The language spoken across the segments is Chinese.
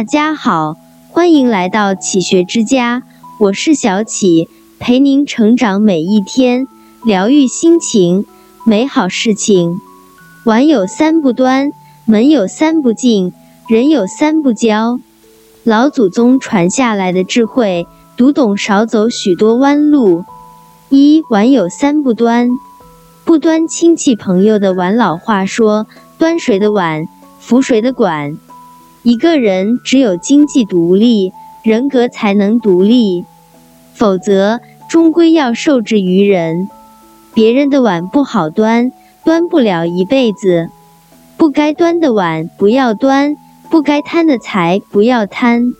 大家好，欢迎来到启学之家，我是小启，陪您成长每一天，疗愈心情，美好事情。碗有三不端，门有三不进，人有三不交。老祖宗传下来的智慧，读懂少走许多弯路。一碗有三不端，不端亲戚朋友的碗。老话说，端谁的碗，扶谁的管。一个人只有经济独立，人格才能独立，否则终归要受制于人。别人的碗不好端，端不了一辈子。不该端的碗不要端，不该贪的财不要贪。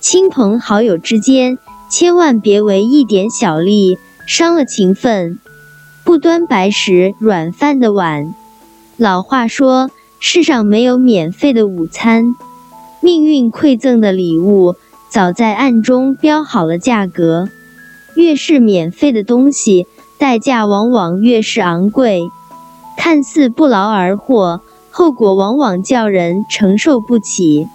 亲朋好友之间，千万别为一点小利伤了情分。不端白食软饭的碗。老话说，世上没有免费的午餐。命运馈赠的礼物，早在暗中标好了价格。越是免费的东西，代价往往越是昂贵。看似不劳而获，后果往往叫人承受不起。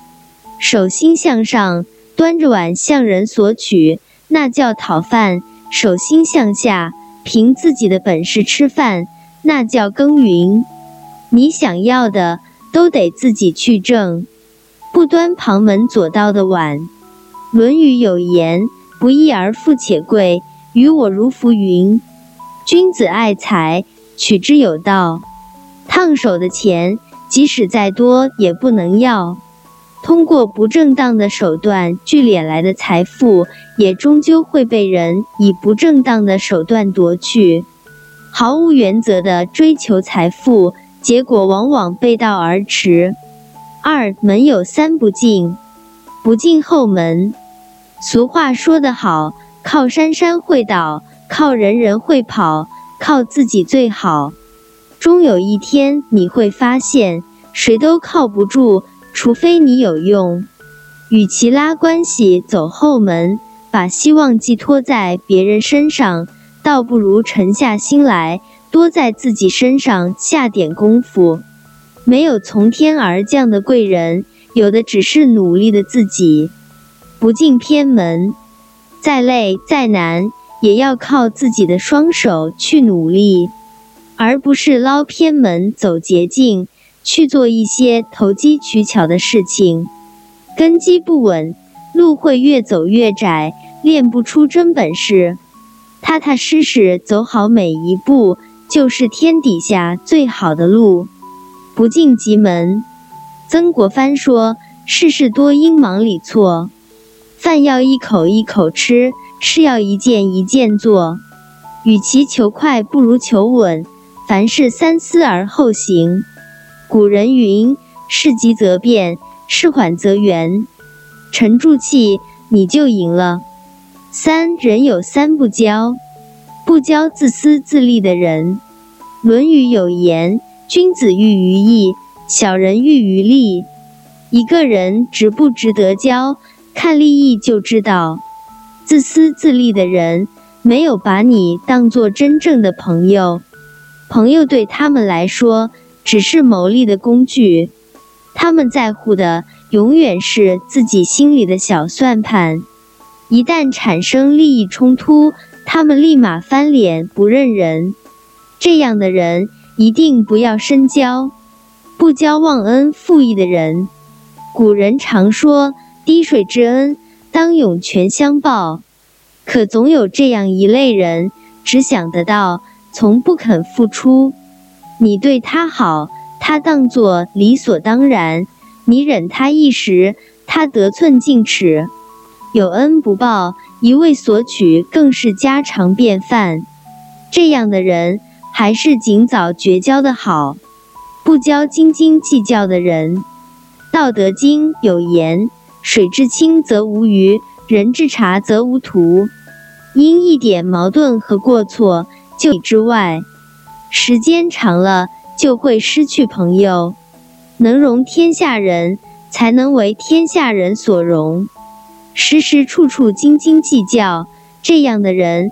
手心向上，端着碗向人索取，那叫讨饭；手心向下，凭自己的本事吃饭，那叫耕耘。你想要的，都得自己去挣。不端旁门左道的碗，《论语》有言：“不义而富且贵，于我如浮云。”君子爱财，取之有道。烫手的钱，即使再多也不能要。通过不正当的手段聚敛来的财富，也终究会被人以不正当的手段夺去。毫无原则的追求财富，结果往往背道而驰。二门有三不进，不进后门。俗话说得好，靠山山会倒，靠人人会跑，靠自己最好。终有一天你会发现，谁都靠不住，除非你有用。与其拉关系走后门，把希望寄托在别人身上，倒不如沉下心来，多在自己身上下点功夫。没有从天而降的贵人，有的只是努力的自己。不进偏门，再累再难，也要靠自己的双手去努力，而不是捞偏门走捷径，去做一些投机取巧的事情。根基不稳，路会越走越窄，练不出真本事。踏踏实实走好每一步，就是天底下最好的路。不进急门，曾国藩说：“事事多因忙里错，饭要一口一口吃，事要一件一件做。与其求快，不如求稳。凡事三思而后行。”古人云：“事急则变，事缓则圆。”沉住气，你就赢了。三人有三不交，不交自私自利的人。《论语》有言。君子喻于义，小人喻于利。一个人值不值得交，看利益就知道。自私自利的人，没有把你当做真正的朋友。朋友对他们来说，只是谋利的工具。他们在乎的，永远是自己心里的小算盘。一旦产生利益冲突，他们立马翻脸不认人。这样的人。一定不要深交，不交忘恩负义的人。古人常说“滴水之恩，当涌泉相报”，可总有这样一类人，只想得到，从不肯付出。你对他好，他当作理所当然；你忍他一时，他得寸进尺。有恩不报，一味索取，更是家常便饭。这样的人。还是尽早绝交的好，不交斤斤计较的人。《道德经》有言：“水至清则无鱼，人至察则无徒。”因一点矛盾和过错就之外，时间长了就会失去朋友。能容天下人，才能为天下人所容。时时处处斤斤计较，这样的人。